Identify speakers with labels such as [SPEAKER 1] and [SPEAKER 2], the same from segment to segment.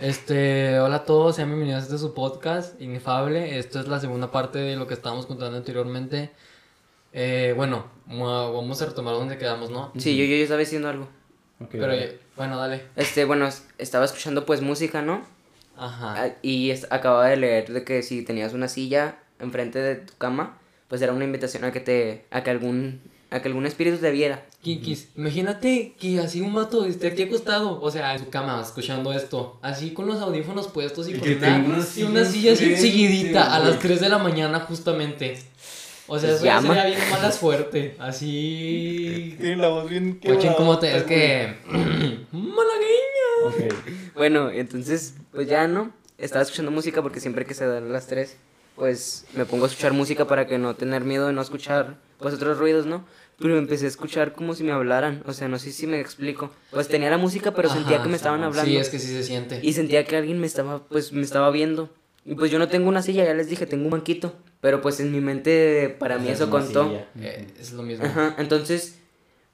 [SPEAKER 1] Este, hola a todos, sean bienvenidos a este su podcast, Inefable. Esto es la segunda parte de lo que estábamos contando anteriormente. Eh, bueno, vamos a retomar donde quedamos, ¿no?
[SPEAKER 2] Sí, yo, yo, yo estaba diciendo algo.
[SPEAKER 1] Pero, bueno, dale.
[SPEAKER 2] Este, bueno, es- estaba escuchando pues música, ¿no?
[SPEAKER 1] Ajá.
[SPEAKER 2] Ah, Y es- acababa de leer de que si tenías una silla enfrente de tu cama, pues era una invitación a que te, a que algún, a que algún espíritu te viera.
[SPEAKER 1] Kikis, imagínate que así un vato esté aquí acostado, o sea, en su cama, escuchando esto, así con los audífonos puestos y
[SPEAKER 3] Y
[SPEAKER 1] con
[SPEAKER 3] que
[SPEAKER 1] una, y
[SPEAKER 3] silla
[SPEAKER 1] una silla así seguidita a las
[SPEAKER 3] güey.
[SPEAKER 1] 3 de la mañana justamente. O sea,
[SPEAKER 2] Se
[SPEAKER 1] eso ya
[SPEAKER 2] llama.
[SPEAKER 1] sería bien mala suerte, así...
[SPEAKER 3] Tiene la voz bien
[SPEAKER 1] Ochen, ¿cómo te...? Es que... ¡Malagueña!
[SPEAKER 2] Bueno, entonces, pues ya no, estaba escuchando música porque siempre que se dan las tres, pues me pongo a escuchar música para que no tener miedo de no escuchar pues otros ruidos, ¿no? Pero empecé a escuchar como si me hablaran, o sea, no sé si me explico. Pues tenía la música, pero sentía que me estaban hablando.
[SPEAKER 1] Sí, es que sí se siente.
[SPEAKER 2] Y sentía que alguien me estaba, pues, me estaba viendo. Y pues yo no tengo una silla, ya les dije, tengo un banquito. Pero pues en mi mente, para
[SPEAKER 3] O
[SPEAKER 2] mí eso
[SPEAKER 3] es
[SPEAKER 2] contó.
[SPEAKER 1] Eh, es lo mismo.
[SPEAKER 2] Ajá, entonces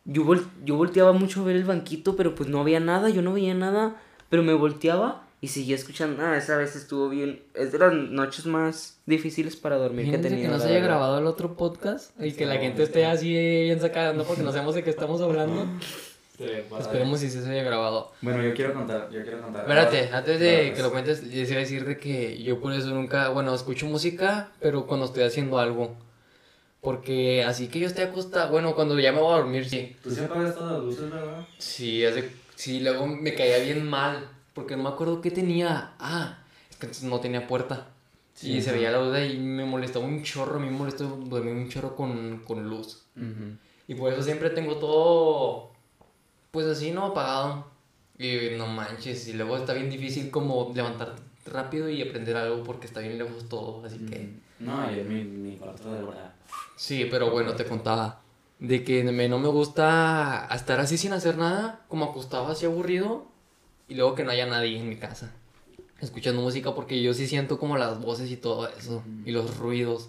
[SPEAKER 2] yo, vol- yo volteaba mucho a ver el banquito, pero pues no había nada, yo no veía nada. Pero me volteaba y seguía escuchando. Ah, esa vez estuvo bien. Es de las noches más difíciles para dormir que he
[SPEAKER 1] que no se haya
[SPEAKER 2] verdad.
[SPEAKER 1] grabado el otro podcast y que la gente esté así bien sacada, ¿no? Porque no sabemos de qué estamos hablando. Esperemos si sí se haya grabado.
[SPEAKER 3] Bueno, yo quiero contar, yo quiero contar.
[SPEAKER 1] Espérate, antes de
[SPEAKER 3] ahora,
[SPEAKER 1] que lo cuentes, les iba a decir de que yo por eso nunca, bueno, escucho música, pero cuando estoy haciendo algo. Porque así que yo esté acostada, bueno, cuando ya me voy a dormir, sí.
[SPEAKER 3] Tú sí apagas todas las luces, ¿verdad?
[SPEAKER 1] Sí, hace, sí, luego me caía bien mal, porque no me acuerdo qué tenía. Ah, es que entonces no tenía puerta.
[SPEAKER 3] Sí,
[SPEAKER 1] y se
[SPEAKER 3] ajá.
[SPEAKER 1] veía la ahí y me molestaba un chorro, me molestó dormir un chorro con, con luz.
[SPEAKER 3] Ujú.
[SPEAKER 1] Y por eso siempre tengo todo, pues así, ¿no? Apagado. Y no manches, y luego está bien difícil como levantar rápido y aprender algo porque está bien lejos todo, así que...
[SPEAKER 3] No, y mi, mi cuarto de verdad.
[SPEAKER 1] Sí, pero bueno, te contaba de que me- no me gusta estar así sin hacer nada, como acostado así aburrido, y luego que no haya nadie en mi casa, escuchando música, porque yo sí siento como las voces y todo eso, y los ruidos,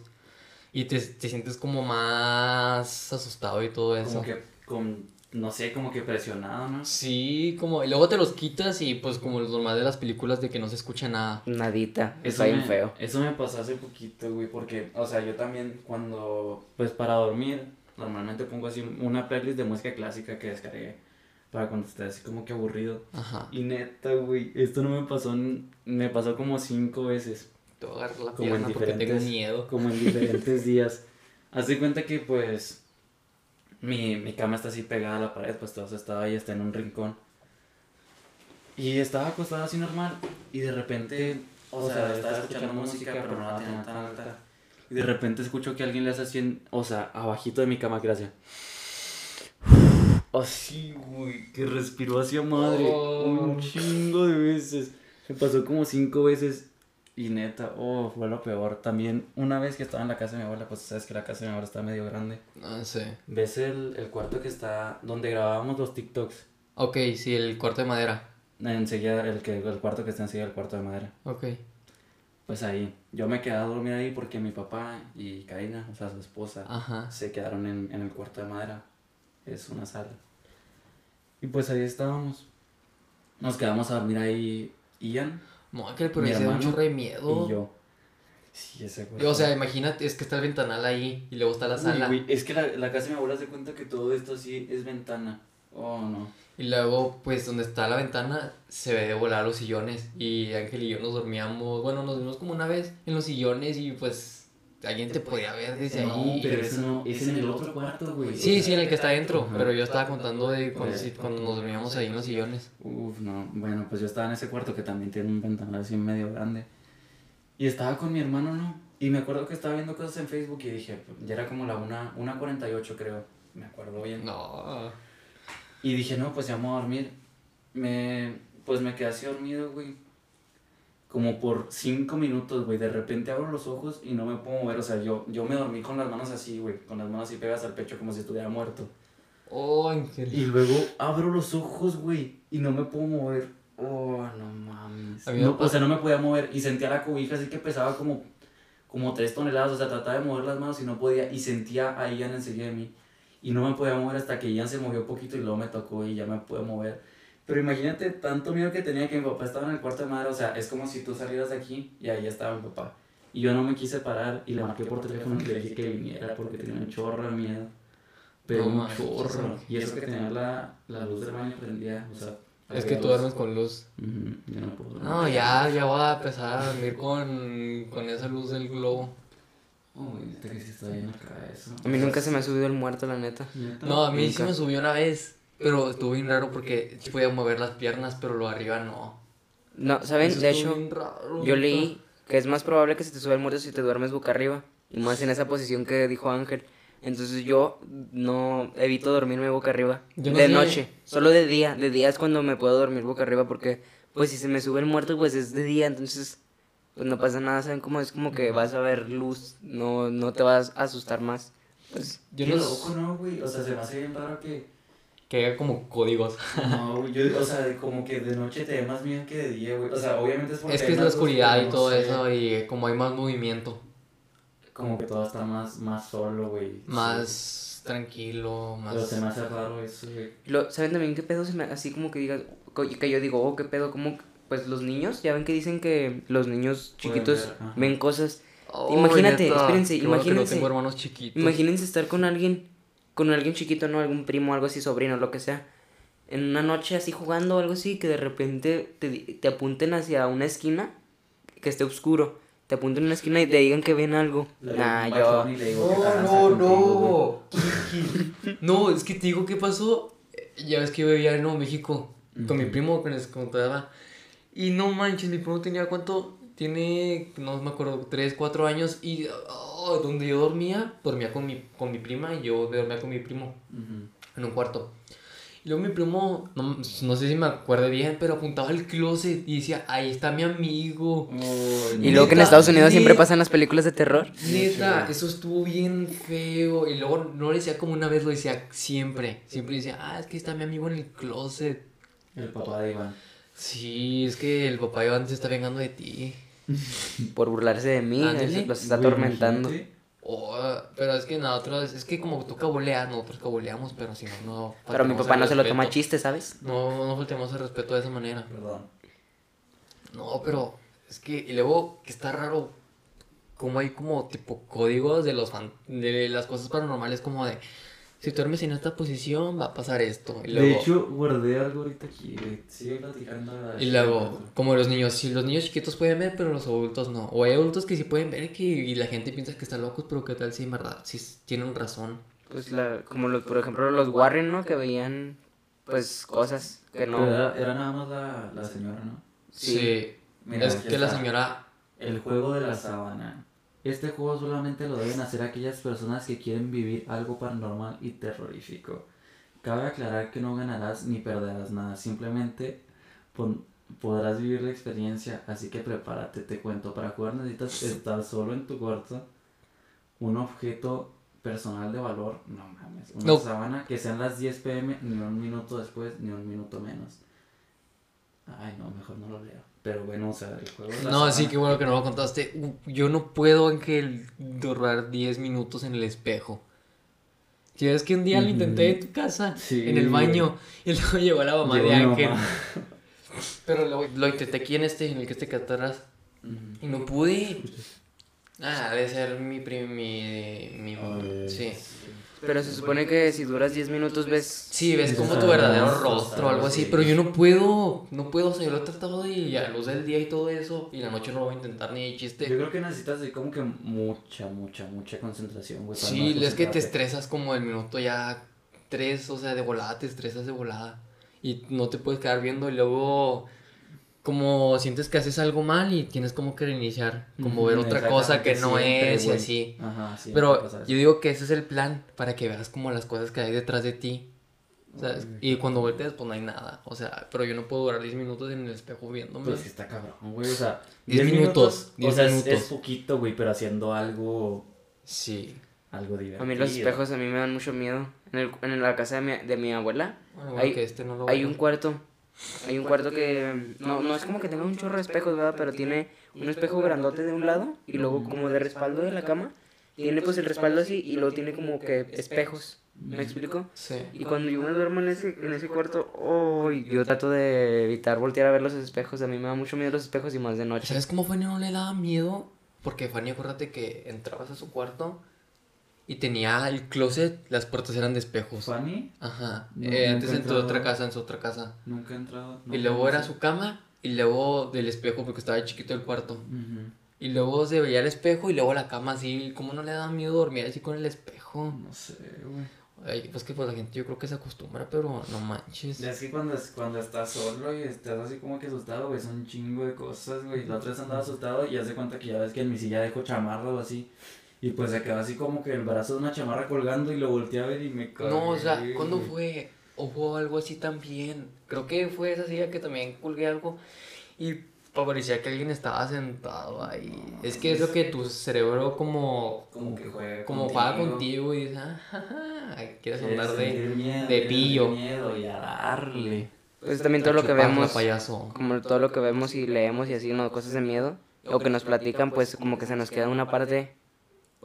[SPEAKER 1] y te, te sientes como más asustado y todo eso.
[SPEAKER 3] Como que con, no sé, como que presionado, ¿no?
[SPEAKER 1] Sí, como, y luego te los quitas y pues como lo normal de las películas de que no se escucha nada.
[SPEAKER 2] Nadita,
[SPEAKER 3] Eso
[SPEAKER 2] está bien
[SPEAKER 3] me-
[SPEAKER 2] feo.
[SPEAKER 3] Eso me pasó hace poquito, güey, porque, o sea, yo también cuando, pues para dormir, normalmente pongo así una playlist de música clásica que descargué para cuando esté así como que aburrido.
[SPEAKER 1] Ajá.
[SPEAKER 3] Y neta, güey, esto no me pasó, me pasó como cinco veces,
[SPEAKER 1] Te voy a agarrar la
[SPEAKER 3] Como en
[SPEAKER 1] pierna porque tengo
[SPEAKER 3] diferentes-
[SPEAKER 1] miedo.
[SPEAKER 3] como en diferentes días. Haz de cuenta que, pues, mi, mi cama está así pegada a la pared, pues todo estaba ahí, está en un rincón. Y estaba acostado así normal, y de repente, o sea, estaba escuchando música, pero no la tenía tan alta. Y de repente escucho que alguien le hace así, en- o sea, abajito de mi cama, hace... Así, güey, que respiró hacia madre.
[SPEAKER 1] Oh.
[SPEAKER 3] Un chingo de veces. Me pasó como cinco veces. Y neta, oh, fue lo peor. También, una vez que estaba en la casa de mi abuela, pues sabes que la casa de mi abuela está medio grande.
[SPEAKER 1] No sé.
[SPEAKER 3] ¿Ves el, el cuarto que está donde grabábamos los TikToks?
[SPEAKER 1] Ok, sí, el cuarto de madera.
[SPEAKER 3] Enseguida, el, que, el cuarto que está enseguida del cuarto de madera.
[SPEAKER 1] Ok.
[SPEAKER 3] Pues ahí, yo me quedé a dormir ahí porque mi papá y Karina, o sea, su esposa,
[SPEAKER 1] Ajá.
[SPEAKER 3] se quedaron en, en el cuarto de madera. Es una sala. Y pues ahí estábamos. Nos quedamos a dormir ahí Ian
[SPEAKER 1] No, que pero
[SPEAKER 3] Mi
[SPEAKER 1] ese
[SPEAKER 3] hermano
[SPEAKER 1] chorro de miedo.
[SPEAKER 3] y yo. Sí, ese
[SPEAKER 1] Y, O sea, imagínate, es que está el ventanal ahí y luego está la
[SPEAKER 3] Uy,
[SPEAKER 1] sala.
[SPEAKER 3] güey, es que la, la casa de mi abuela se cuenta que todo esto así es ventana. Oh, no.
[SPEAKER 1] Y luego, pues, donde está la ventana, se ve volar los sillones. Y Ángel y yo nos dormíamos, bueno, nos dormimos como una vez en los sillones y pues alguien te podía ver desde
[SPEAKER 3] No,
[SPEAKER 1] ahí.
[SPEAKER 3] pero eso no, es en el otro cuarto, güey.
[SPEAKER 1] Sí, sí, en el que está adentro,
[SPEAKER 3] Ajá.
[SPEAKER 1] pero yo estaba contando de cuando, sí- cuando nos dormíamos ahí en los sillones.
[SPEAKER 3] Uf, no. Bueno, pues yo estaba en ese cuarto que también tiene un ventanal así medio grande. Y estaba con mi hermano, ¿no? Y me acuerdo que estaba viendo cosas en Facebook y dije, ya era como la 1.48 una 48 creo. Me acuerdo bien.
[SPEAKER 1] No.
[SPEAKER 3] Y dije, no, pues ya me voy a dormir. Me, pues me quedé así dormido, güey. Como por cinco minutos, güey. De repente abro los ojos y no me puedo mover. O sea, yo, yo me dormí con las manos así, güey. Con las manos así pegadas al pecho como si estuviera muerto.
[SPEAKER 1] Oh, Ángel.
[SPEAKER 3] Y luego abro los ojos, güey. Y no me puedo mover. Oh, no mames. No, o sea, no me podía mover. Y sentía la cobija así que pesaba como, como tres toneladas. O sea, trataba de mover las manos y no podía. Y sentía a Ian enseguida de mí. Y no me podía mover hasta que Ian se movió un poquito y luego me tocó y ya me pude mover. Pero imagínate tanto miedo que tenía que mi papá estaba en el cuarto de madre. O sea, es como si tú salieras de aquí y ahí estaba mi papá. Y yo no me quise parar y le marqué por teléfono y le dije que viniera porque tenía un chorro de miedo. Pero
[SPEAKER 1] No
[SPEAKER 3] un chorro. Y eso que tenía la, la luz del baño prendida. O sea,
[SPEAKER 1] Es que tú duermes con luz.
[SPEAKER 3] Ujú, yo no puedo.
[SPEAKER 1] No, ya, ya voy a empezar a dormir con, con esa luz del globo.
[SPEAKER 3] Uy, que sí está bien acá eso.
[SPEAKER 2] A mí nunca se me ha subido el muerto, la neta.
[SPEAKER 3] ¿Neta?
[SPEAKER 1] No, a mí sí
[SPEAKER 2] Nunca.
[SPEAKER 1] me subió una vez, pero estuvo bien raro porque sí podía mover las piernas, pero lo de arriba no.
[SPEAKER 2] No, ¿saben?
[SPEAKER 1] Eso
[SPEAKER 2] De hecho,
[SPEAKER 1] raro,
[SPEAKER 2] yo leí que es más probable que se te suba el muerto si te duermes boca arriba. Y más en esa posición que dijo Ángel. Entonces yo no evito dormirme boca arriba.
[SPEAKER 1] Yo no
[SPEAKER 2] de
[SPEAKER 1] sé.
[SPEAKER 2] noche. Solo de día. De día es cuando me puedo dormir boca arriba porque pues si se me sube el muerto pues es de día. Entonces pues no pasa nada. ¿Saben cómo es? Como que vas a ver luz. No, no te vas a asustar más. Pues
[SPEAKER 1] Yo no
[SPEAKER 3] loco, ¿no, güey? O sea, se me hace bien raro que...
[SPEAKER 1] que haga como códigos.
[SPEAKER 3] No, yo, o sea, como que de noche te da más miedo que de día, güey. O sea, obviamente es porque
[SPEAKER 1] Es que es la oscuridad
[SPEAKER 3] pero
[SPEAKER 1] y
[SPEAKER 3] no
[SPEAKER 1] todo
[SPEAKER 3] sé,
[SPEAKER 1] eso y como hay más movimiento,
[SPEAKER 3] Como que todo está más, más solo, güey.
[SPEAKER 1] más tranquilo,
[SPEAKER 3] Pero
[SPEAKER 1] más...
[SPEAKER 3] se me hace raro eso, güey.
[SPEAKER 2] Lo, ¿Saben también qué pedo? Se me, así como que diga, co- que yo digo, oh, qué pedo, como, pues los niños, ya ven que dicen que los niños chiquitos
[SPEAKER 3] ver,
[SPEAKER 2] ven cosas.
[SPEAKER 1] Oh,
[SPEAKER 2] Imagínate,
[SPEAKER 1] neta,
[SPEAKER 2] espérense, imagínense.
[SPEAKER 1] no tengo hermanos chiquitos.
[SPEAKER 2] Imagínense estar con alguien, con alguien chiquito, ¿no? Algún primo, algo así, sobrino, lo que sea. En una noche así jugando o algo así, que de repente te, te apunten hacia una esquina, que esté oscuro. Te apunten a una esquina y te digan que ven algo. Nah, yo...
[SPEAKER 1] No, no,
[SPEAKER 3] contigo,
[SPEAKER 1] no. No, es que te digo qué pasó. Eh, Ya ves que yo vivía en Nuevo México con mi primo, con el que contaba. Y no manches, mi primo tenía cuánto? Tiene, no me acuerdo, 3, 4 años. Y oh, donde yo dormía, dormía con mi, con mi prima y yo dormía con mi primo.
[SPEAKER 3] Ujú.
[SPEAKER 1] en un cuarto. Y luego mi primo, no, no sé si me acuerdo bien, pero apuntaba al closet y decía, ahí está mi amigo.
[SPEAKER 2] Y luego que en Estados Unidos siempre pasan las películas de terror.
[SPEAKER 1] Neta, eso estuvo bien feo. Y luego no lo decía como una vez, lo decía siempre. Siempre decía, ah, es que está mi amigo en el closet.
[SPEAKER 3] El papá de Iván.
[SPEAKER 1] Sí, es que el papá de Iván se está vengando de ti.
[SPEAKER 2] Por burlarse de mí,
[SPEAKER 1] Ándale.
[SPEAKER 2] los está atormentando.
[SPEAKER 1] Oh, pero es que nosotros, es que como tú caboleas, nosotros caboleamos, pero si no, no.
[SPEAKER 2] Pero mi papá no se lo toma
[SPEAKER 1] respeto.
[SPEAKER 2] chiste, ¿sabes?
[SPEAKER 1] No, no faltemos el respeto de esa manera.
[SPEAKER 3] Perdón.
[SPEAKER 1] No, pero es que, y luego que está raro, como hay como tipo códigos de los fan- de las cosas paranormales, como de si tú duermes en esta posición va a pasar esto. Y luego,
[SPEAKER 3] De hecho, guardé algo ahorita aquí. Sigue platicando.
[SPEAKER 1] y luego, como los niños, si los niños chiquitos pueden ver, pero los adultos no. O hay adultos que sí pueden ver que, y la gente piensa que están locos, pero que tal si en verdad, sí tienen razón.
[SPEAKER 2] Pues la, como los, por ejemplo los Warren, ¿no? Que veían pues cosas que no...
[SPEAKER 3] Era, era nada más la, la señora, ¿no?
[SPEAKER 2] Sí.
[SPEAKER 1] Sí.
[SPEAKER 3] Mira,
[SPEAKER 1] es que la señora
[SPEAKER 3] El juego de la sábana. Este juego solamente lo deben hacer aquellas personas que quieren vivir algo paranormal y terrorífico. Cabe aclarar que no ganarás ni perderás nada, simplemente pon- podrás vivir la experiencia, así que prepárate, te cuento, para jugar necesitas estar solo en tu cuarto, un objeto personal de valor, no mames, una
[SPEAKER 1] No.
[SPEAKER 3] sábana que sean las 10 pm, ni un minuto después, ni un minuto menos. Ay, no, mejor no lo leo. Pero bueno, o sea, el juego
[SPEAKER 1] No, sí,
[SPEAKER 3] sábana-
[SPEAKER 1] qué bueno que no lo contaste. Yo no puedo, Ángel, durar 10 minutos en el espejo. Si ves que un día lo intenté en tu casa,
[SPEAKER 3] Sí,
[SPEAKER 1] en el baño, y luego llegó la mamá de Ángel.
[SPEAKER 3] mamá.
[SPEAKER 1] Pero lo, lo intenté aquí en este, en el que este que atrás, y no pude. Ah, debe ser mi mi, mi, sí.
[SPEAKER 2] Pero se supone que si duras 10 minutos ves...
[SPEAKER 1] Sí, ves como tu verdadero rostro o algo así,
[SPEAKER 3] sí.
[SPEAKER 1] pero yo no puedo, no puedo, o sea, yo lo he tratado de, y a luz del día y todo eso, y la noche no lo voy a intentar ni de chiste.
[SPEAKER 3] Yo creo que necesitas así como que mucha, mucha, mucha concentración, güey.
[SPEAKER 1] Sí,
[SPEAKER 3] no
[SPEAKER 1] es que te estresas como el minuto ya tres, o sea, de volada, te estresas de volada. Y no te puedes quedar viendo y luego como sientes que haces algo mal y tienes como que reiniciar, como
[SPEAKER 3] Ujú,
[SPEAKER 1] ver otra cosa que no
[SPEAKER 3] exactamente,
[SPEAKER 1] es y así.
[SPEAKER 3] Ajá, sí.
[SPEAKER 1] Pero yo digo que ese es el plan para que veas como las cosas que hay detrás de ti. ¿sabes? Y cuando volteas, pues no hay nada. O sea, pero yo no puedo durar 10 minutos en el espejo viéndome.
[SPEAKER 3] Pues que está cabrón, güey. O sea,
[SPEAKER 1] 10
[SPEAKER 3] 10
[SPEAKER 1] minutos,
[SPEAKER 3] O
[SPEAKER 1] 10
[SPEAKER 3] sea, es-
[SPEAKER 1] minutos.
[SPEAKER 3] Es, poquito, güey, pero haciendo algo,
[SPEAKER 1] Sí.
[SPEAKER 3] algo divertido.
[SPEAKER 2] A mí los espejos a mí me dan mucho miedo. En, el, en la casa de mi, de mi abuela
[SPEAKER 1] Bueno,
[SPEAKER 2] Hay-
[SPEAKER 1] que este no lo
[SPEAKER 2] hay un cuarto. Hay un cuarto que no, no es como que tenga un chorro de espejos, ¿verdad? Pero tiene un espejo grandote de un lado y luego como de respaldo de la cama. Tiene pues el respaldo así y luego tiene como que espejos. ¿Me explico?
[SPEAKER 1] Sí.
[SPEAKER 2] Y cuando yo me duermo en ese, en ese cuarto, oh, yo trato de evitar voltear a ver los espejos. A mí me da mucho miedo los espejos y más de noche.
[SPEAKER 1] ¿Sabes cómo Fanny no le daba miedo? Porque Fanny, acuérdate que entrabas a su cuarto y tenía el closet, las puertas eran de espejos.
[SPEAKER 3] ¿Fanny?
[SPEAKER 1] Ajá.
[SPEAKER 3] No,
[SPEAKER 1] Eh, antes
[SPEAKER 3] nunca he
[SPEAKER 1] en su otra
[SPEAKER 3] entrado.
[SPEAKER 1] casa, en su otra casa.
[SPEAKER 3] Nunca he entrado.
[SPEAKER 1] Y luego era su cama y luego del espejo porque estaba chiquito el cuarto.
[SPEAKER 3] Ujú.
[SPEAKER 1] Y luego se veía el espejo y luego la cama así. ¿Cómo no le daba miedo dormir así con el espejo?
[SPEAKER 3] No sé, güey.
[SPEAKER 1] Pues que pues la gente yo creo que se acostumbra, pero no manches.
[SPEAKER 3] Es que cuando, cuando estás solo y estás así como que asustado, güey, son un chingo de cosas, güey. La otra vez andaba asustado y hace cuenta que ya ves que en mi silla dejo chamarra o así. Y pues se quedó así como que el brazo de una chamarra colgando y lo volteé a ver y me cagué.
[SPEAKER 1] No, o sea, ¿cuándo fue? ¿O hubo algo así también? Creo que fue esa silla que también colgué algo y parecía que alguien estaba sentado ahí. Es que es lo que tu cerebro como,
[SPEAKER 3] Como que juega
[SPEAKER 1] como juega contigo y dices, ah, ja, ja", quieres andar de...
[SPEAKER 3] miedo,
[SPEAKER 1] de pillo.
[SPEAKER 3] miedo y a darle.
[SPEAKER 2] Pues también todo lo que vemos,
[SPEAKER 1] payaso.
[SPEAKER 2] como todo lo que vemos y leemos y así, ¿no? Cosas de miedo. O que nos platican, pues como que se nos queda una parte.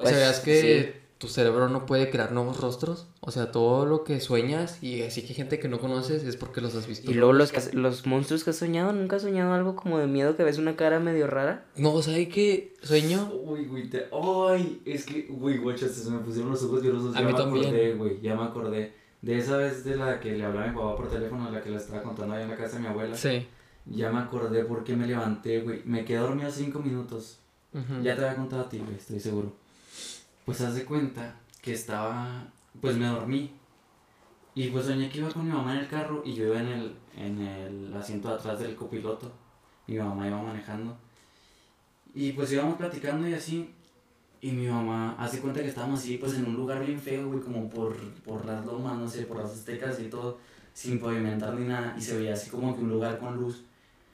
[SPEAKER 1] O sea,
[SPEAKER 2] pues,
[SPEAKER 1] ¿sabías que
[SPEAKER 2] sí.
[SPEAKER 1] tu cerebro no puede crear nuevos rostros? O sea, todo lo que sueñas y así que gente que no conoces es porque los has visto.
[SPEAKER 2] Y luego los, que- los monstruos que has soñado, ¿nunca has soñado algo como de miedo que ves una cara medio rara?
[SPEAKER 1] No, ¿sabes qué sueño?
[SPEAKER 3] Uy, güey, te... Ay, es que, güey, guacha, se me pusieron los ojos llorosos.
[SPEAKER 1] A
[SPEAKER 3] ya
[SPEAKER 1] mí
[SPEAKER 3] me
[SPEAKER 1] también.
[SPEAKER 3] acordé, güey, ya me acordé. De esa vez de la que le hablaba a mi papá por teléfono, la que le estaba contando allá en la casa de mi abuela.
[SPEAKER 1] Sí.
[SPEAKER 3] Ya me acordé porque me levanté, güey. Me quedé dormido cinco minutos. Ya te había contado a ti, güey, estoy seguro. Pues haz de cuenta que estaba, pues me dormí. Y pues soñé que iba con mi mamá en el carro y yo iba en el, en el asiento de atrás del copiloto. Mi mamá iba manejando. Y pues íbamos platicando y así. Y mi mamá hace cuenta que estábamos así, pues en un lugar bien feo, güey, como por, por las lomas, no sé, por las aztecas y todo, sin pavimentar ni nada. Y se veía así como que un lugar con luz.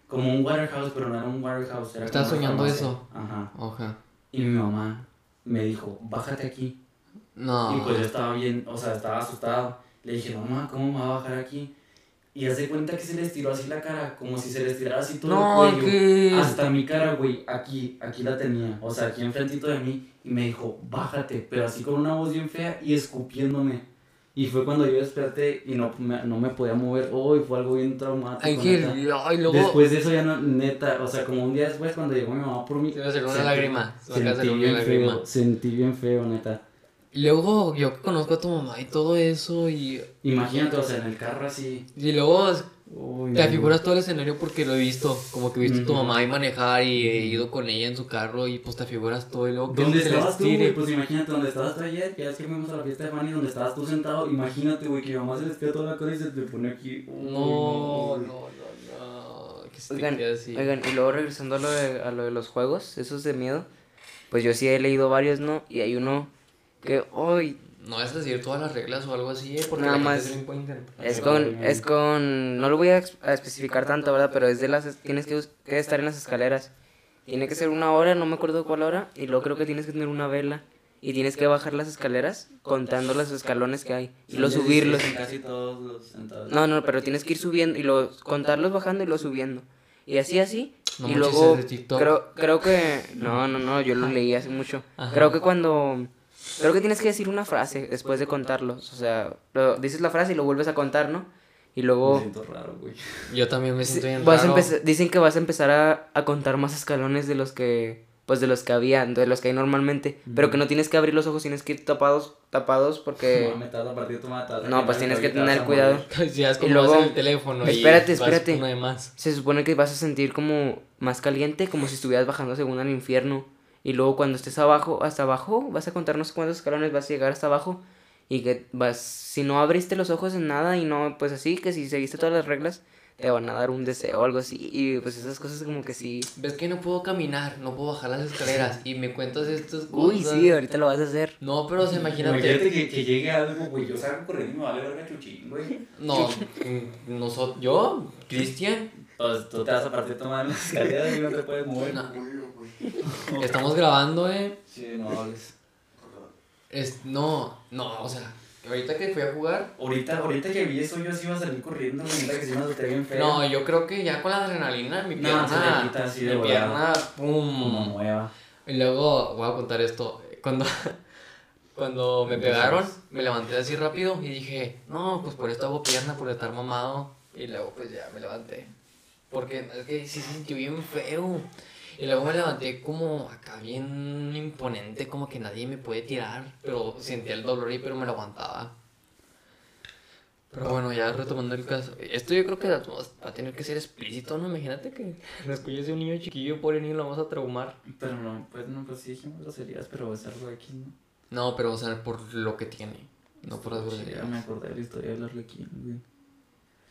[SPEAKER 3] Como un warehouse, pero no era un warehouse. Era
[SPEAKER 1] ¿Estabas
[SPEAKER 3] como una
[SPEAKER 1] soñando eso?
[SPEAKER 3] Ajá.
[SPEAKER 1] Oja.
[SPEAKER 3] Y mi mamá me dijo, bájate aquí.
[SPEAKER 1] No.
[SPEAKER 3] Y pues yo estaba bien, o sea, estaba asustado. Le dije, mamá, ¿cómo me va a bajar aquí? Y hace cuenta que se le estiró así la cara, como si se le estirara así todo
[SPEAKER 1] No,
[SPEAKER 3] el cuello.
[SPEAKER 1] ¿qué?
[SPEAKER 3] Hasta mi cara, güey, aquí, aquí la tenía. O sea, aquí enfrentito de mí. Y me dijo, bájate, pero así con una voz bien fea y escupiéndome. Y fue cuando yo desperté y no me, no me podía mover. Uy, fue algo bien traumático.
[SPEAKER 1] Ángel, ay, luego.
[SPEAKER 3] Después de eso ya no, neta, o sea, como un día después cuando llegó mi mamá por mí.
[SPEAKER 1] Se me una
[SPEAKER 3] sentí-
[SPEAKER 1] lágrima, se me
[SPEAKER 3] Sentí bien
[SPEAKER 1] lágrima.
[SPEAKER 3] feo, sentí bien feo, neta.
[SPEAKER 1] Y luego yo conozco a tu mamá y todo eso y.
[SPEAKER 3] Imagínate, o sea, en el carro así.
[SPEAKER 1] Y luego
[SPEAKER 3] Uy,
[SPEAKER 1] te
[SPEAKER 3] no.
[SPEAKER 1] figuras todo el escenario porque lo he visto. Como que he visto a tu
[SPEAKER 3] Ujú.
[SPEAKER 1] mamá ahí manejar y he ido con ella en su carro y pues te figuras todo y luego que
[SPEAKER 3] ¿Dónde estabas tú, güey? Pues imagínate, donde estabas tú ayer, que ya es que fuimos a la fiesta de Fanny, donde estabas tú sentado, imagínate, güey, que mi mamá se le estira toda la cara y se te pone aquí. Uy,
[SPEAKER 1] No, no, no, no. Que se
[SPEAKER 2] Oigan,
[SPEAKER 1] quede así.
[SPEAKER 2] oigan, y luego regresando a lo, de, a lo de los juegos, esos de miedo, pues yo sí he leído varios, ¿no? Y hay uno que hoy
[SPEAKER 1] No vas a decir todas las reglas o algo así, ¿eh? porque
[SPEAKER 2] Nada más. es con, es con, no lo voy a, a especificar tanto, ¿verdad? Pero es de las, tienes que, que estar en las escaleras. Tiene que ser una hora, no me acuerdo cuál hora, y luego creo que tienes que tener una vela. Y tienes que bajar las escaleras contando los escalones que hay. Y luego subirlos.
[SPEAKER 3] Casi todos los sentados.
[SPEAKER 2] No, no, pero tienes que ir subiendo y luego contarlos bajando y luego subiendo. Y así, así.
[SPEAKER 1] No
[SPEAKER 2] y luego,
[SPEAKER 1] es
[SPEAKER 2] creo, creo que, no, no, no, yo lo leí hace mucho.
[SPEAKER 1] Ajá.
[SPEAKER 2] Creo que cuando, creo que tienes que decir una frase después de contarlos. O sea, lo- dices la frase y lo vuelves a contar, ¿no? Y
[SPEAKER 3] Me
[SPEAKER 2] luego
[SPEAKER 3] siento raro, güey.
[SPEAKER 1] Yo también me siento bien
[SPEAKER 2] vas a
[SPEAKER 1] raro.
[SPEAKER 2] empezar, dicen que vas a empezar a, a contar más escalones de los que, pues de los que había, de los que hay normalmente. Pero que no tienes que abrir los ojos, tienes que ir tapados, tapados porque...
[SPEAKER 3] No, me partir tu mata.
[SPEAKER 2] No, pues tienes que tener cuidado.
[SPEAKER 1] Si es como
[SPEAKER 2] Y luego-
[SPEAKER 1] vas en el teléfono y
[SPEAKER 2] Espérate,
[SPEAKER 1] vas
[SPEAKER 2] espérate.
[SPEAKER 1] uno de más.
[SPEAKER 2] Se supone que vas a sentir como más caliente, como si estuvieras bajando según al infierno. Y luego cuando estés abajo, hasta abajo, vas a contar no sé cuántos escalones vas a llegar hasta abajo. Y que vas, si no abriste los ojos en nada y no, pues así, que si seguiste todas las reglas, te van a dar un deseo o algo así. Y pues esas cosas como que sí.
[SPEAKER 1] Ves que no puedo caminar, no puedo bajar las escaleras y me cuentas estas cosas.
[SPEAKER 2] Uy, sí, ahorita lo vas a hacer.
[SPEAKER 1] No, pero o sea, imagínate.
[SPEAKER 3] Imagínate que, que llegue algo, güey. Yo salgo corriendo y me vale verga chuchín, güey.
[SPEAKER 1] No, mm, nosotros, yo, Cristian,
[SPEAKER 3] Pues tú te vas a partir tu en las escaleras y no te puedes mover.
[SPEAKER 1] No. estamos grabando, eh.
[SPEAKER 3] Sí, no hables.
[SPEAKER 1] Es, no, no, o sea, ahorita que fui a jugar.
[SPEAKER 3] Ahorita, ahorita que vi eso, yo sí iba a salir corriendo, neta que sí me asusté bien feo.
[SPEAKER 1] No, yo creo que ya con la adrenalina, mi
[SPEAKER 3] No,
[SPEAKER 1] pierna.
[SPEAKER 3] se te quita así de
[SPEAKER 1] mi
[SPEAKER 3] volada.
[SPEAKER 1] pierna,
[SPEAKER 3] Como
[SPEAKER 1] pum.
[SPEAKER 3] nueva.
[SPEAKER 1] Y luego voy a contar esto. Cuando Cuando me pegaron, me levanté así rápido y dije, no, pues por esto hago pierna, por estar mamado. Y luego pues ya me levanté. Porque es que sí se sintió bien feo. Y luego me levanté como acá bien imponente, como que nadie me puede tirar. Pero sentía el dolor y pero me lo aguantaba. Pero bueno, ya retomando el caso. Esto yo creo que va a tener que ser explícito, ¿no? Imagínate que lo escuches de un niño chiquillo, pobre niño, lo vamos a traumar.
[SPEAKER 3] Pero no, pues no, pues sí dijimos groserías, pero es algo X, ¿no?
[SPEAKER 1] No, pero o sea, por lo que tiene. No por las groserías.
[SPEAKER 3] me acordé de la historia del Arlequín, güey.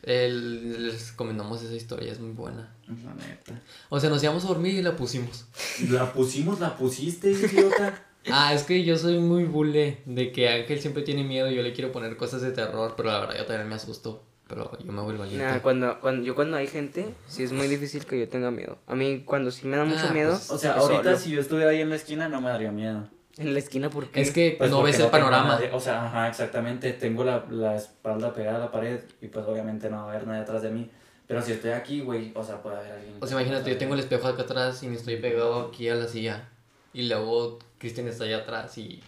[SPEAKER 1] El- les comentamos esa historia, es muy buena.
[SPEAKER 3] La neta.
[SPEAKER 1] O sea, nos íbamos a dormir y la pusimos.
[SPEAKER 3] La pusimos, la pusiste, idiota.
[SPEAKER 1] Ah, es que yo soy muy bule de que Ángel siempre tiene miedo y yo le quiero poner cosas de terror, pero la verdad yo también me asusto. Pero yo me vuelvo valiente.
[SPEAKER 2] Nah, cuando, cuando, yo cuando hay gente, sí es muy difícil que yo tenga miedo. A mí cuando sí me da mucho
[SPEAKER 1] Ah,
[SPEAKER 2] miedo,
[SPEAKER 1] pues,
[SPEAKER 3] O sea, ahorita
[SPEAKER 2] solo.
[SPEAKER 3] si yo estuviera ahí en la esquina no me daría miedo.
[SPEAKER 2] En la esquina, porque
[SPEAKER 1] Es que
[SPEAKER 3] Pues
[SPEAKER 1] no ves el
[SPEAKER 3] a
[SPEAKER 1] panorama.
[SPEAKER 3] nadie- O sea, ajá, exactamente. Tengo la, la espalda pegada a la pared y pues obviamente no va a haber nadie atrás de mí. Pero si estoy aquí, güey, o sea, puede haber alguien.
[SPEAKER 1] O sea, imagínate, yo tengo el espejo acá atrás y me estoy pegado aquí a la silla. Y luego Cristian está allá atrás y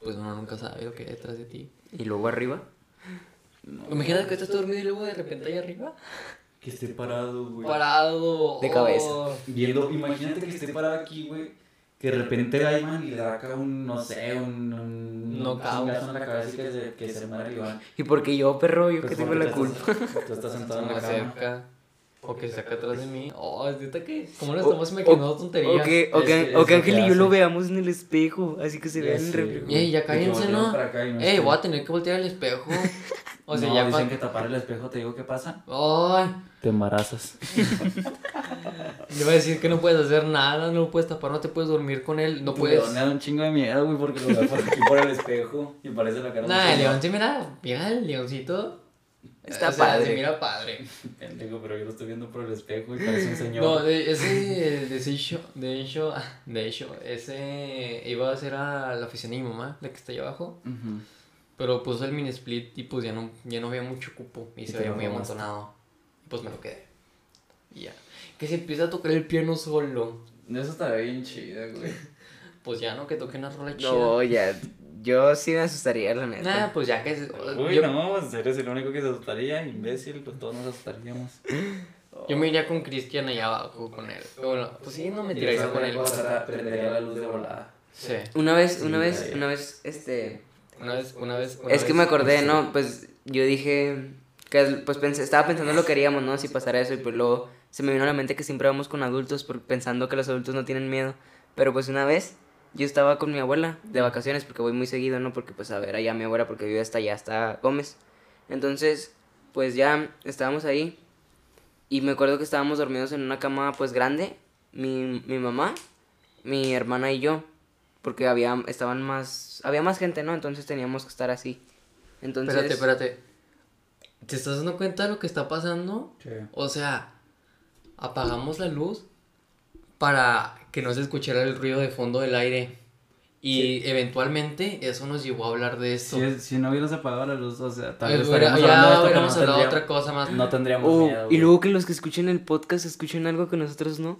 [SPEAKER 1] pues uno nunca sabe lo que hay detrás de ti.
[SPEAKER 2] Y luego arriba.
[SPEAKER 1] Imagínate que estás dormido y luego de repente ahí arriba.
[SPEAKER 3] Que esté parado, güey.
[SPEAKER 1] Parado.
[SPEAKER 2] De cabeza.
[SPEAKER 1] oh.
[SPEAKER 3] Viendo, imagínate que esté parado aquí, güey. Que de repente Gaiman y le da acá un, no sé, un. un
[SPEAKER 1] Knockout.
[SPEAKER 3] chingazo en la cabeza y que se, que se muera Iván.
[SPEAKER 2] Y porque yo, perro, yo
[SPEAKER 3] Pues
[SPEAKER 2] que tengo la culpa.
[SPEAKER 3] estás- Tú estás sentado en la cama.
[SPEAKER 1] acerca. O que se saca atrás de mí. Oh, neta que. ¿Cómo nos
[SPEAKER 2] O-
[SPEAKER 1] estamos imaginando
[SPEAKER 2] O
[SPEAKER 1] tonterías?
[SPEAKER 2] que, o que, o que
[SPEAKER 3] lo
[SPEAKER 2] Ángel y yo lo veamos en el espejo, así que se vea en reflejo.
[SPEAKER 1] Ey, ya cállense, ¿no?
[SPEAKER 3] acá no
[SPEAKER 1] Ey, voy a tener que voltear el espejo. O sea,
[SPEAKER 3] no,
[SPEAKER 1] ya
[SPEAKER 3] dicen que tapar el espejo, te digo qué pasa.
[SPEAKER 1] Ay,
[SPEAKER 3] Te embarazas.
[SPEAKER 1] le voy a decir que no puedes hacer nada, no lo puedes tapar, no te puedes dormir con él, no puedes.
[SPEAKER 3] Me da un chingo de miedo, güey, porque lo veo por aquí por el espejo y parece la cara de un
[SPEAKER 1] Nah, el león sí mira, mira el leoncito.
[SPEAKER 2] Está
[SPEAKER 1] O sea,
[SPEAKER 2] padre.
[SPEAKER 1] se mira padre.
[SPEAKER 3] Pendejo, pero yo lo estoy viendo por el espejo y parece un señor.
[SPEAKER 1] No, de- ese, de hecho, de hecho, de hecho, ese iba a ser a la oficina de mi mamá, la que está allá abajo. Pero puso el mini split y pues ya no, ya no había mucho cupo y,
[SPEAKER 3] Y
[SPEAKER 1] se veía muy amontonado. Y pues me lo quedé. Y ya. Que se empieza a tocar el piano solo.
[SPEAKER 3] Eso estaría bien chido, güey.
[SPEAKER 1] Pues ya no, que toque una rola chida.
[SPEAKER 2] No, ya. Yo sí me asustaría, la neta.
[SPEAKER 1] Nah, pues ya que.
[SPEAKER 3] Uy,
[SPEAKER 1] yo,
[SPEAKER 3] no, pues eres el único que se asustaría, imbécil, pues todos nos asustaríamos.
[SPEAKER 1] yo me iría con Cristian allá abajo con él. Pero bueno, pues sí, no me tiraría con él.
[SPEAKER 3] Prendería la luz de volada.
[SPEAKER 1] Sí.
[SPEAKER 2] Una vez, una vez, una vez, este.
[SPEAKER 1] Una vez, una vez. una
[SPEAKER 2] Es que
[SPEAKER 1] vez,
[SPEAKER 2] me acordé, ¿no? Pues yo dije. Que pues pensé, estaba pensando lo que haríamos, ¿no? Si pasara eso, y pues luego se me vino a la mente que siempre vamos con adultos por- pensando que los adultos no tienen miedo. Pero pues una vez yo estaba con mi abuela de vacaciones porque voy muy seguido, ¿no? Porque pues a ver allá a mi abuela porque vive hasta allá, hasta Gómez. Entonces, pues ya estábamos ahí y me acuerdo que estábamos dormidos en una cama pues grande, mi, mi mamá, mi hermana y yo, porque había, estaban más, había más gente, ¿no? Entonces teníamos que estar así. Entonces,
[SPEAKER 1] Espérate, espérate. ¿Te estás dando cuenta de lo que está pasando?
[SPEAKER 3] Sí.
[SPEAKER 1] O sea, apagamos la luz para que no se escuchara el ruido de fondo del aire. Y eventualmente eso nos llevó a hablar de eso.
[SPEAKER 3] Si, si no hubieras apagado la luz, o sea, tal
[SPEAKER 1] Eh,
[SPEAKER 3] vez
[SPEAKER 1] hubiera- ya
[SPEAKER 3] hablando de esto, pero
[SPEAKER 1] hubiéramos
[SPEAKER 3] no
[SPEAKER 1] hablado de otra cosa más.
[SPEAKER 3] No tendríamos
[SPEAKER 2] Oh,
[SPEAKER 3] miedo,
[SPEAKER 2] y luego que los que escuchen el podcast escuchen algo que nosotros no.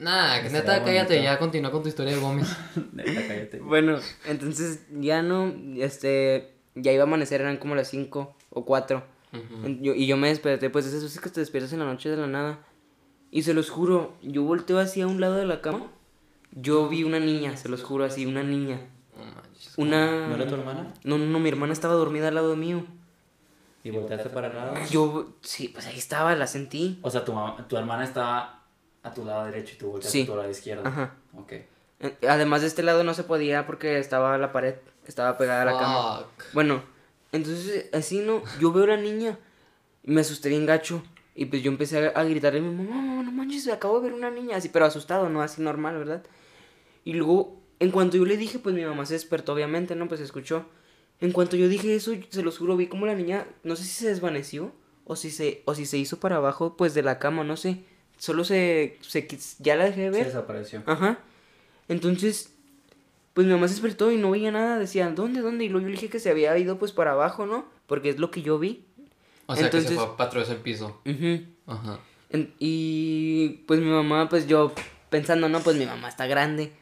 [SPEAKER 1] Nah, que neta, cállate,
[SPEAKER 3] bonito.
[SPEAKER 1] ya continúa con tu historia de Gómez.
[SPEAKER 3] Neta, cállate.
[SPEAKER 2] Bueno, entonces ya no, este, ya iba a amanecer, eran como las 5 o 4.
[SPEAKER 1] Ujú.
[SPEAKER 2] y yo me desperté, pues esas veces que te despiertas en la noche de la nada. Y se los juro, yo volteo hacia un lado de la cama, yo vi una niña, se los juro así, una niña. Una...
[SPEAKER 3] ¿No era tu hermana?
[SPEAKER 2] No, no, no, mi hermana estaba dormida al lado mío.
[SPEAKER 3] ¿Y volteaste para lado?
[SPEAKER 2] Yo, sí, pues ahí estaba, la sentí.
[SPEAKER 3] O sea, tu, mamá- tu hermana estaba a tu lado derecho y tú volteaste
[SPEAKER 2] Sí.
[SPEAKER 3] a tu lado izquierdo.
[SPEAKER 2] Ajá.
[SPEAKER 3] Ok.
[SPEAKER 2] Además de este lado no se podía porque estaba la pared, estaba pegada a la cama.
[SPEAKER 1] Fuck.
[SPEAKER 2] Bueno, entonces así no, yo veo a la niña y me asusté bien gacho. Y pues yo empecé a, a gritarle a mi mamá, mamá, no manches, acabo de ver una niña así, pero asustado, no así normal, ¿verdad? Y luego, en cuanto yo le dije, pues mi mamá se despertó, obviamente, ¿no? Pues escuchó. En cuanto yo dije eso, se los juro, vi como la niña, no sé si se desvaneció o si se, o si se hizo para abajo, pues de la cama, no sé. Solo se, se ya la dejé de
[SPEAKER 3] Se
[SPEAKER 2] ver.
[SPEAKER 3] desapareció.
[SPEAKER 2] Ajá. Entonces, pues mi mamá se despertó y no veía nada. Decía, ¿dónde, dónde? Y luego yo le dije que se había ido pues para abajo, ¿no? Porque es lo que yo vi.
[SPEAKER 1] O sea, que
[SPEAKER 2] Entonces-
[SPEAKER 1] se fue para atrás el piso.
[SPEAKER 2] Ujú.
[SPEAKER 1] Ajá.
[SPEAKER 2] En- y pues mi mamá, pues yo pensando, no, pues mi mamá está grande.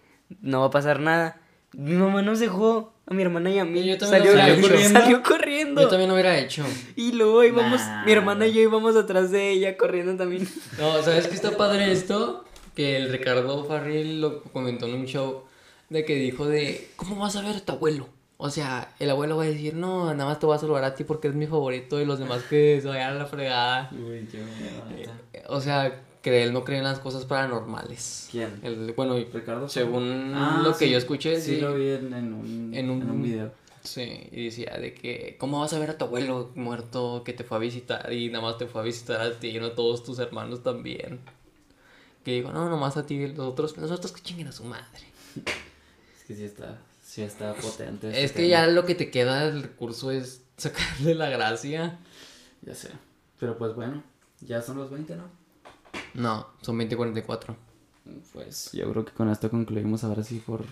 [SPEAKER 2] No va a pasar nada. Mi mamá nos dejó a mi hermana y a mí.
[SPEAKER 1] Y yo también
[SPEAKER 2] salió,
[SPEAKER 1] lo hubiera
[SPEAKER 2] salió
[SPEAKER 1] hecho.
[SPEAKER 2] corriendo. corriendo.
[SPEAKER 1] Yo también lo hubiera hecho.
[SPEAKER 2] Y luego íbamos,
[SPEAKER 3] Nah.
[SPEAKER 2] mi hermana y yo íbamos atrás de ella corriendo también.
[SPEAKER 1] No, ¿sabes qué está padre esto? Que el Ricardo Farril lo comentó en un show de que dijo de, ¿cómo vas a ver a tu abuelo? O sea, el abuelo va a decir, no, nada más te voy a saludar a ti porque es mi favorito y los demás que se vayan a la fregada.
[SPEAKER 3] Uy, qué miedo, neta.
[SPEAKER 1] O sea, que él no cree en las cosas paranormales.
[SPEAKER 3] ¿Quién?
[SPEAKER 1] El, bueno,
[SPEAKER 3] Ricardo.
[SPEAKER 1] según
[SPEAKER 3] Ah,
[SPEAKER 1] lo que
[SPEAKER 3] sí,
[SPEAKER 1] yo escuché,
[SPEAKER 3] Sí,
[SPEAKER 1] sí.
[SPEAKER 3] lo vi en, en un,
[SPEAKER 1] En un-
[SPEAKER 3] en un video.
[SPEAKER 1] Sí, y decía de que, ¿cómo vas a ver a tu abuelo muerto que te fue a visitar y nada más te fue a visitar a ti y no a todos tus hermanos también? Que digo, no, nomás a ti, los otros, nosotros que chinguen a su madre.
[SPEAKER 3] Es que sí está, sí está potente.
[SPEAKER 1] Es
[SPEAKER 3] este
[SPEAKER 1] que
[SPEAKER 3] tema.
[SPEAKER 1] ya lo que te queda del recurso es sacarle la gracia.
[SPEAKER 3] Ya sé. Pero pues bueno, ya son los 20, ¿no?
[SPEAKER 1] No, son 2044.
[SPEAKER 3] Pues yo creo que con esto concluimos ahora sí por...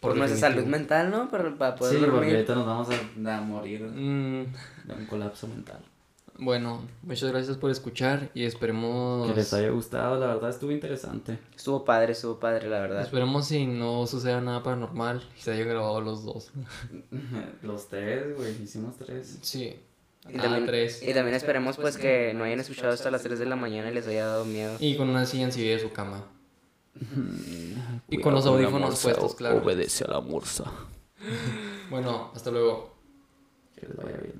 [SPEAKER 2] Por nuestra salud mental, ¿no? Para, para poder
[SPEAKER 3] sí, porque
[SPEAKER 2] dormir.
[SPEAKER 3] ahorita nos vamos a, a morir
[SPEAKER 1] Mm,
[SPEAKER 3] de un colapso mental.
[SPEAKER 1] Bueno, muchas gracias por escuchar y esperemos...
[SPEAKER 3] Que les haya gustado, la verdad estuvo interesante.
[SPEAKER 2] Estuvo padre, estuvo padre, la verdad.
[SPEAKER 1] Esperemos si no suceda nada paranormal y se hayan grabado los dos.
[SPEAKER 3] Los tres, güey, hicimos tres.
[SPEAKER 1] Sí.
[SPEAKER 2] Y
[SPEAKER 1] Ah,
[SPEAKER 2] también,
[SPEAKER 1] tres.
[SPEAKER 2] y también esperemos pues que no hayan escuchado hasta las 3 de la mañana y les haya dado miedo.
[SPEAKER 1] Y con una silla encima de su cama. y con los audífonos puestos, claro.
[SPEAKER 4] Obedece a la morsa.
[SPEAKER 1] Bueno, hasta luego.
[SPEAKER 3] Que les vaya bien.